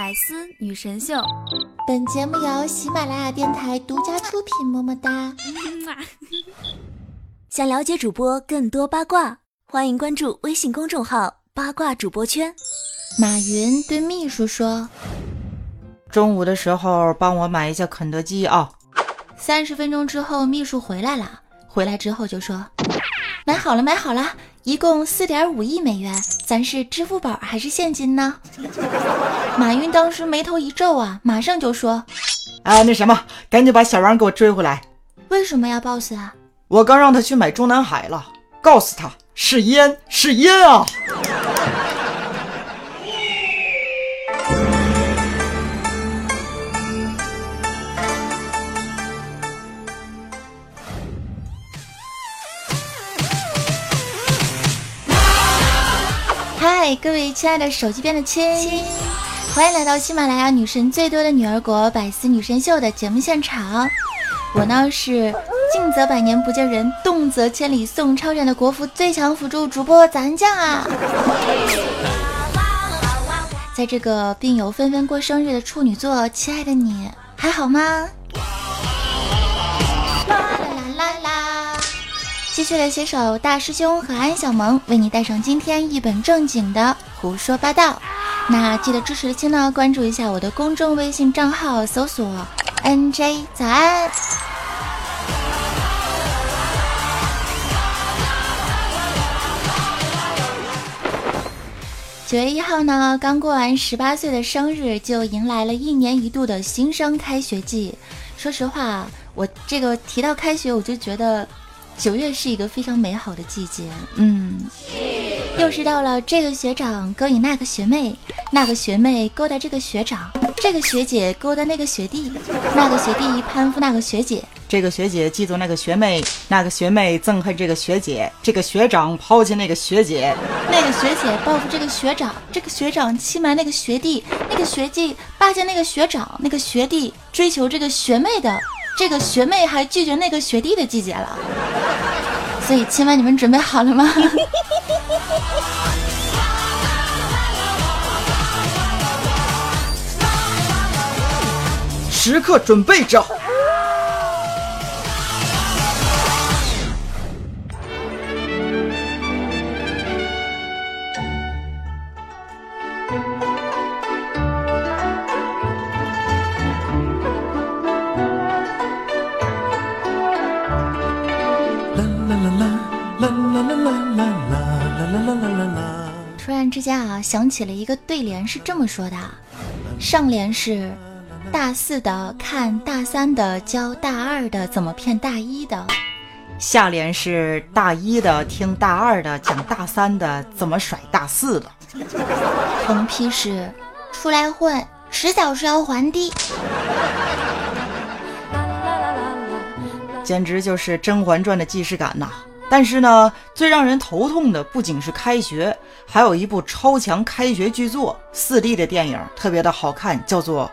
百思女神秀，本节目由喜马拉雅电台独家出品。么么哒！想了解主播更多八卦，欢迎关注微信公众号“八卦主播圈”。马云对秘书说：“中午的时候帮我买一下肯德基啊。”三十分钟之后，秘书回来了，回来之后就说：“买好了，买好了。”一共四点五亿美元，咱是支付宝还是现金呢？马云当时眉头一皱啊，马上就说：“啊，那什么，赶紧把小王给我追回来。”为什么呀，boss 啊？我刚让他去买中南海了，告诉他是烟，是烟啊！嗨，各位亲爱的手机边的亲，欢迎来到喜马拉雅女神最多的女儿国百思女神秀的节目现场。我呢是静则百年不见人，动则千里送超远的国服最强辅助主播咱酱啊！在这个病友纷纷过生日的处女座，亲爱的你还好吗？继续来携手大师兄和安小萌，为你带上今天一本正经的胡说八道。那记得支持的亲呢，关注一下我的公众微信账号，搜索 NJ 早安。九月一号呢，刚过完十八岁的生日，就迎来了一年一度的新生开学季。说实话，我这个提到开学，我就觉得。九月是一个非常美好的季节，嗯，又是到了这个学长勾引那个学妹，那个学妹勾搭这个学长，这个学姐勾搭那个学弟，那个学弟攀附那个学姐，这个学姐嫉妒那个学妹，那个学妹憎恨这个学姐，这个学长抛弃那个学姐，那个学姐报复这个学长，这个学长欺瞒那个学弟，那个学弟巴结那个学长，那个学弟追求这个学妹的。这个学妹还拒绝那个学弟的季节了，所以亲们，你们准备好了吗？时刻准备着。想起了一个对联，是这么说的：上联是大四的看大三的教大二的怎么骗大一的；下联是大一的听大二的讲大三的怎么甩大四的；横批是出来混，迟早是要还的。简直就是《甄嬛传》的既视感呐！但是呢，最让人头痛的不仅是开学，还有一部超强开学巨作四 D 的电影，特别的好看，叫做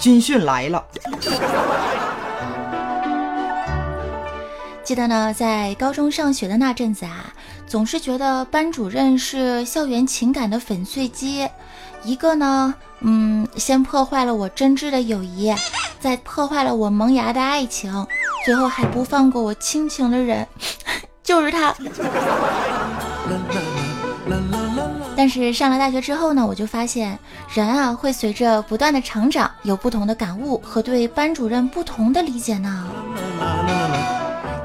《军训来了》。记得呢，在高中上学的那阵子啊，总是觉得班主任是校园情感的粉碎机，一个呢，嗯，先破坏了我真挚的友谊，再破坏了我萌芽的爱情，最后还不放过我亲情的人。就是他，但是上了大学之后呢，我就发现人啊会随着不断的成长，有不同的感悟和对班主任不同的理解呢。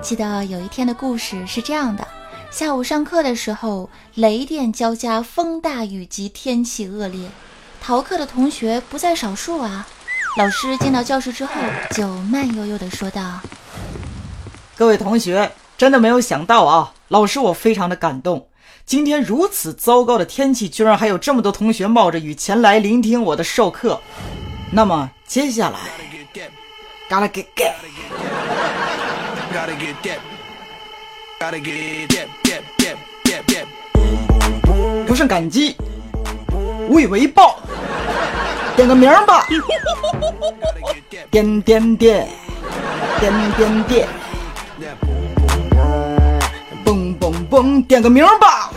记得有一天的故事是这样的：下午上课的时候，雷电交加，风大雨急，天气恶劣，逃课的同学不在少数啊。老师进到教室之后，就慢悠悠的说道：“各位同学。”真的没有想到啊，老师，我非常的感动。今天如此糟糕的天气，居然还有这么多同学冒着雨前来聆听我的授课。那么接下来，gotta get get，不胜感激，无以为报，点个名吧，点点点，点点点。点个名吧。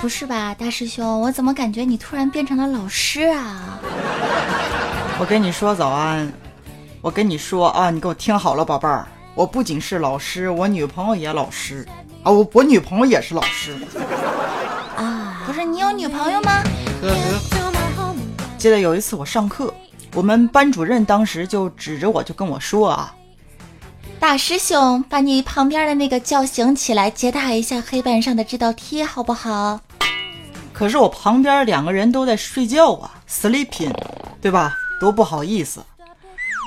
不是吧大师兄我怎么感觉你突然变成了老师啊？我跟你说早安。我跟你说啊你给我听好了宝贝儿。我不仅是老师我女朋友也老师。啊，我我女朋友也是老师啊。不是你有女朋友吗？记得有一次我上课，我们班主任当时就指着我就跟我说啊。大师兄，把你旁边的那个叫醒起来，解答一下黑板上的这道题，好不好？可是我旁边两个人都在睡觉啊，sleeping，对吧？多不好意思。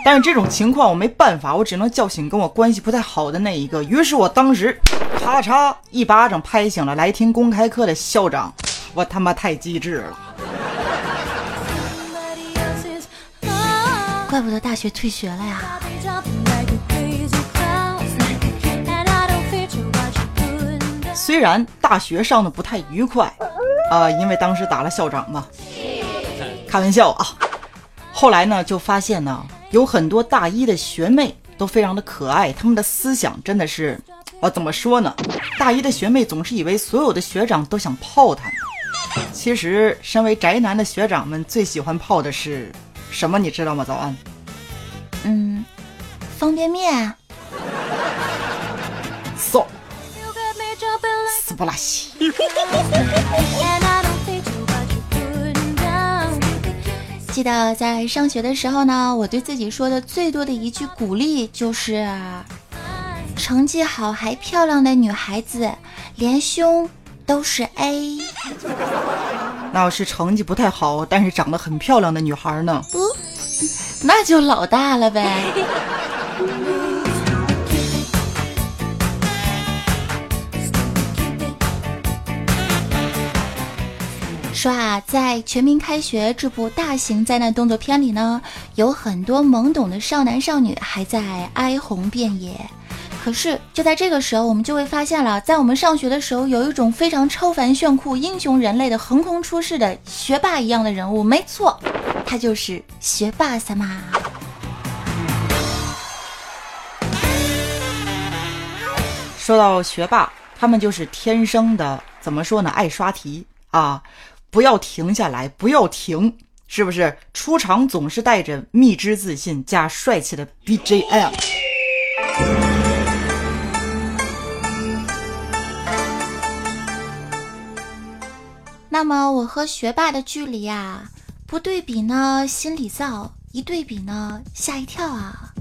但是这种情况我没办法，我只能叫醒跟我关系不太好的那一个。于是我当时咔嚓一巴掌拍醒了来听公开课的校长，我他妈太机智了，怪不得大学退学了呀。虽然大学上的不太愉快，啊，因为当时打了校长嘛，开玩笑啊。后来呢，就发现呢，有很多大一的学妹都非常的可爱，他们的思想真的是，我怎么说呢？大一的学妹总是以为所有的学长都想泡她们，其实身为宅男的学长们最喜欢泡的是什么？你知道吗？早安。嗯，方便面。So。死不拉稀！记得在上学的时候呢，我对自己说的最多的一句鼓励就是：“成绩好还漂亮的女孩子，连胸都是 A。”那要是成绩不太好，但是长得很漂亮的女孩呢？不，那就老大了呗。说啊，在《全民开学》这部大型灾难动作片里呢，有很多懵懂的少男少女还在哀鸿遍野。可是就在这个时候，我们就会发现了，在我们上学的时候，有一种非常超凡炫酷、英雄人类的横空出世的学霸一样的人物。没错，他就是学霸三妈。说到学霸，他们就是天生的，怎么说呢？爱刷题啊。不要停下来，不要停，是不是？出场总是带着蜜汁自信加帅气的 BGM。那么我和学霸的距离啊，不对比呢心里燥，一对比呢吓一跳啊。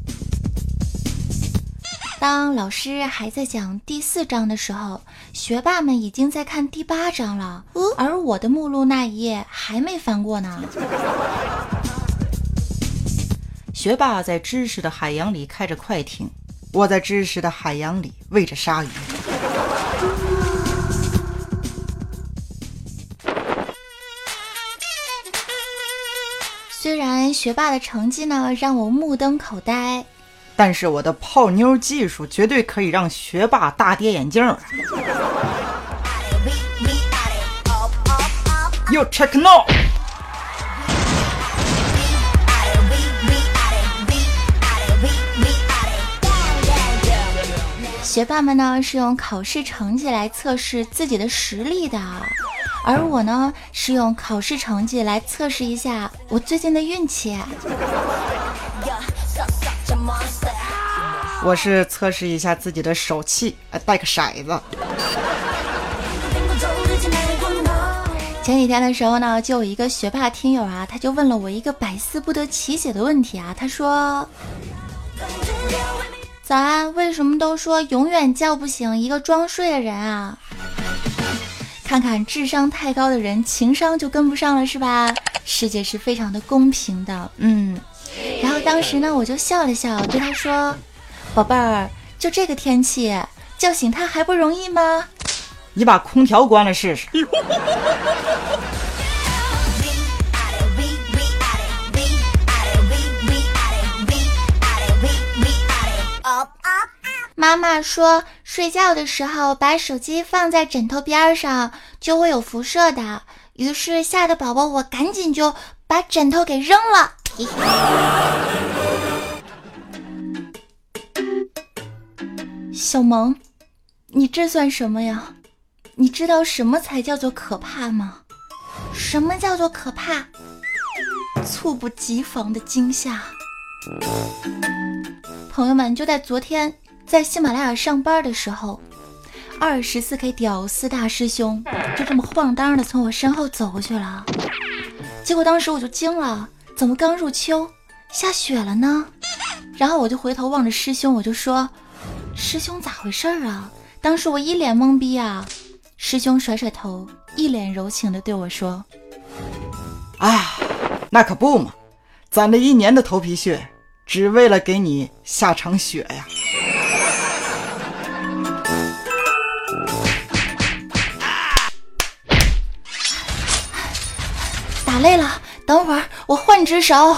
当老师还在讲第四章的时候，学霸们已经在看第八章了，而我的目录那一页还没翻过呢。学霸在知识的海洋里开着快艇，我在知识的海洋里喂着鲨鱼。虽然学霸的成绩呢让我目瞪口呆。但是我的泡妞技术绝对可以让学霸大跌眼镜。You check now。学霸们呢是用考试成绩来测试自己的实力的，而我呢是用考试成绩来测试一下我最近的运气。我是测试一下自己的手气，带个骰子。前几天的时候呢，就有一个学霸听友啊，他就问了我一个百思不得其解的问题啊。他说：“早安，为什么都说永远叫不醒一个装睡的人啊？看看智商太高的人，情商就跟不上了，是吧？世界是非常的公平的，嗯。然后当时呢，我就笑了笑，对他说。”宝贝儿，就这个天气，叫醒他还不容易吗？你把空调关了试试。妈妈说，睡觉的时候把手机放在枕头边上就会有辐射的。于是吓得宝宝我赶紧就把枕头给扔了。小萌，你这算什么呀？你知道什么才叫做可怕吗？什么叫做可怕？猝不及防的惊吓。朋友们，就在昨天，在喜马拉雅上班的时候，二十四 K 屌丝大师兄就这么晃荡的从我身后走过去了。结果当时我就惊了，怎么刚入秋下雪了呢？然后我就回头望着师兄，我就说：“师兄咋回事啊？”当时我一脸懵逼啊。师兄甩甩头，一脸柔情的对我说：“啊，那可不嘛，攒了一年的头皮屑，只为了给你下场雪呀。”打累了，等会儿我换只手。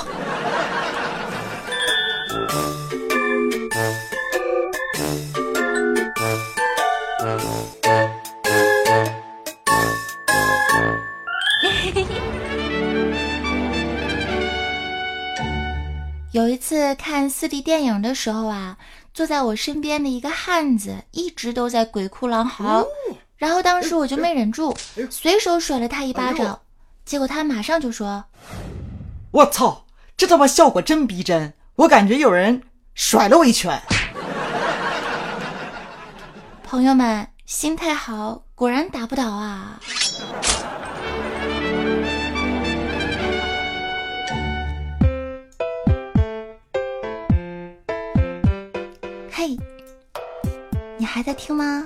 有一次看四 D 电影的时候啊，坐在我身边的一个汉子一直都在鬼哭狼嚎，然后当时我就没忍住，随手甩了他一巴掌，结果他马上就说：“我操，这他妈效果真逼真，我感觉有人甩了我一拳。”朋友们，心态好，果然打不倒啊。还在听吗？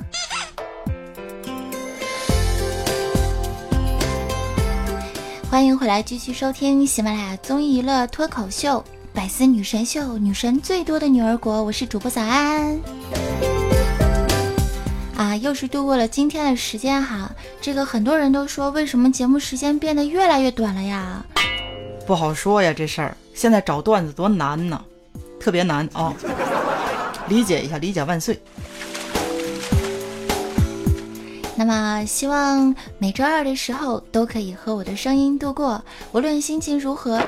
欢迎回来，继续收听喜马拉雅综艺娱乐脱口秀《百思女神秀》，女神最多的女儿国，我是主播早安。啊，又是度过了今天的时间哈。这个很多人都说，为什么节目时间变得越来越短了呀？不好说呀，这事儿现在找段子多难呢，特别难啊！理解一下，理解万岁。那么，希望每周二的时候都可以和我的声音度过，无论心情如何，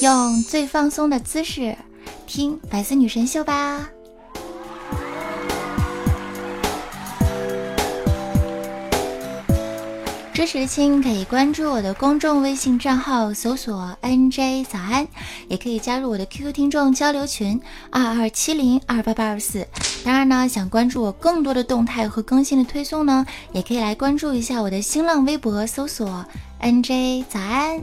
用最放松的姿势听《百思女神秀》吧。支持亲可以关注我的公众微信账号，搜索 “nj 早安”，也可以加入我的 QQ 听众交流群二二七零二八八二四。当然呢，想关注我更多的动态和更新的推送呢，也可以来关注一下我的新浪微博，搜索 “nj 早安”。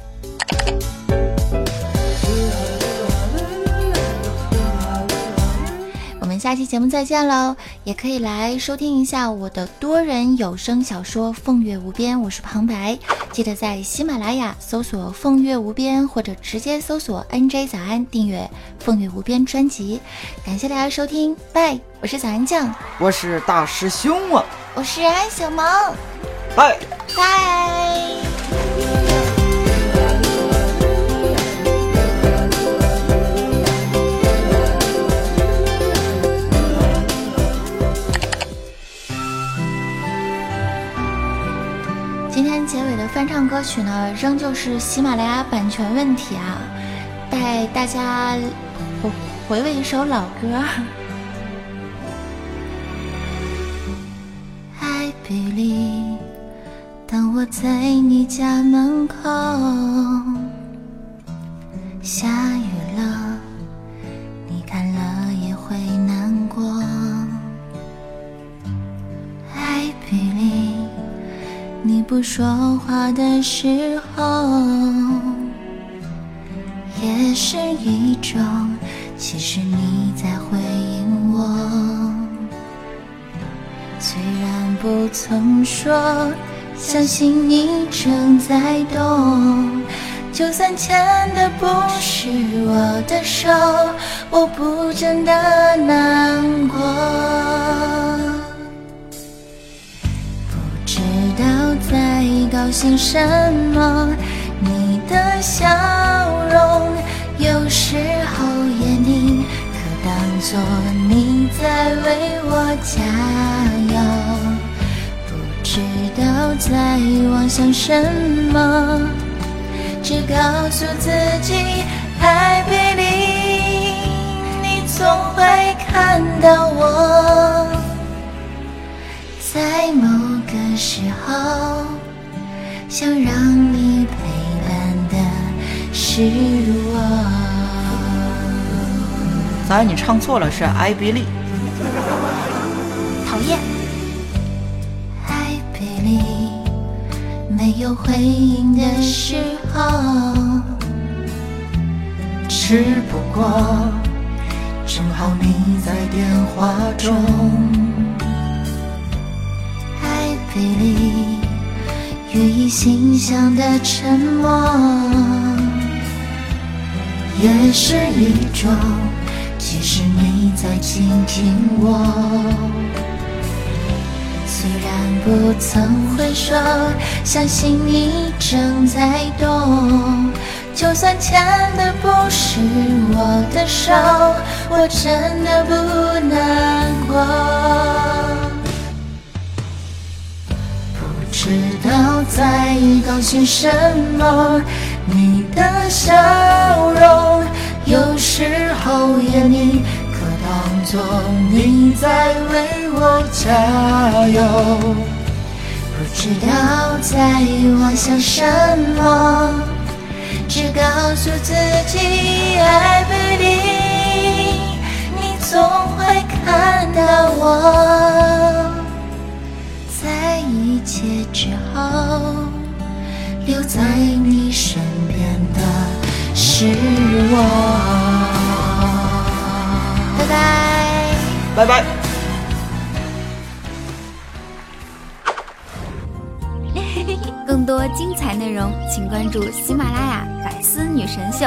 下期节目再见喽！也可以来收听一下我的多人有声小说《凤月无边》，我是旁白，记得在喜马拉雅搜索“凤月无边”或者直接搜索 “nj 早安”订阅《凤月无边》专辑。感谢大家收听，拜！我是早安酱，我是大师兄啊，我是安小萌，拜拜。翻唱歌曲呢，仍旧是喜马拉雅版权问题啊！带大家回回味一首老歌。I believe，当我在你家门口，下雨说话的时候，也是一种，其实你在回应我。虽然不曾说，相信你正在懂。就算牵的不是我的手，我不真的难过。高兴什么？你的笑容有时候也宁可当作你在为我加油。不知道在妄想什么，只告诉自己，I believe，你总会看到我。在某个时候，想让你陪伴的是我。咋，你唱错了，是艾比利。讨厌。艾比利，没有回应的时候，只不过正好你在电话中。艾比利，予以欣赏的沉默，也是一种。其实你在倾听我，虽然不曾会说，相信你正在懂。就算牵的不是我的手，我真的不难过。知道在高兴什么，你的笑容。有时候眼里可当作你在为我加油，不知道在妄想什么，只告诉自己爱切之后留在你身边的。是我，拜拜，拜拜。更多精彩内容，请关注喜马拉雅《百思女神秀》。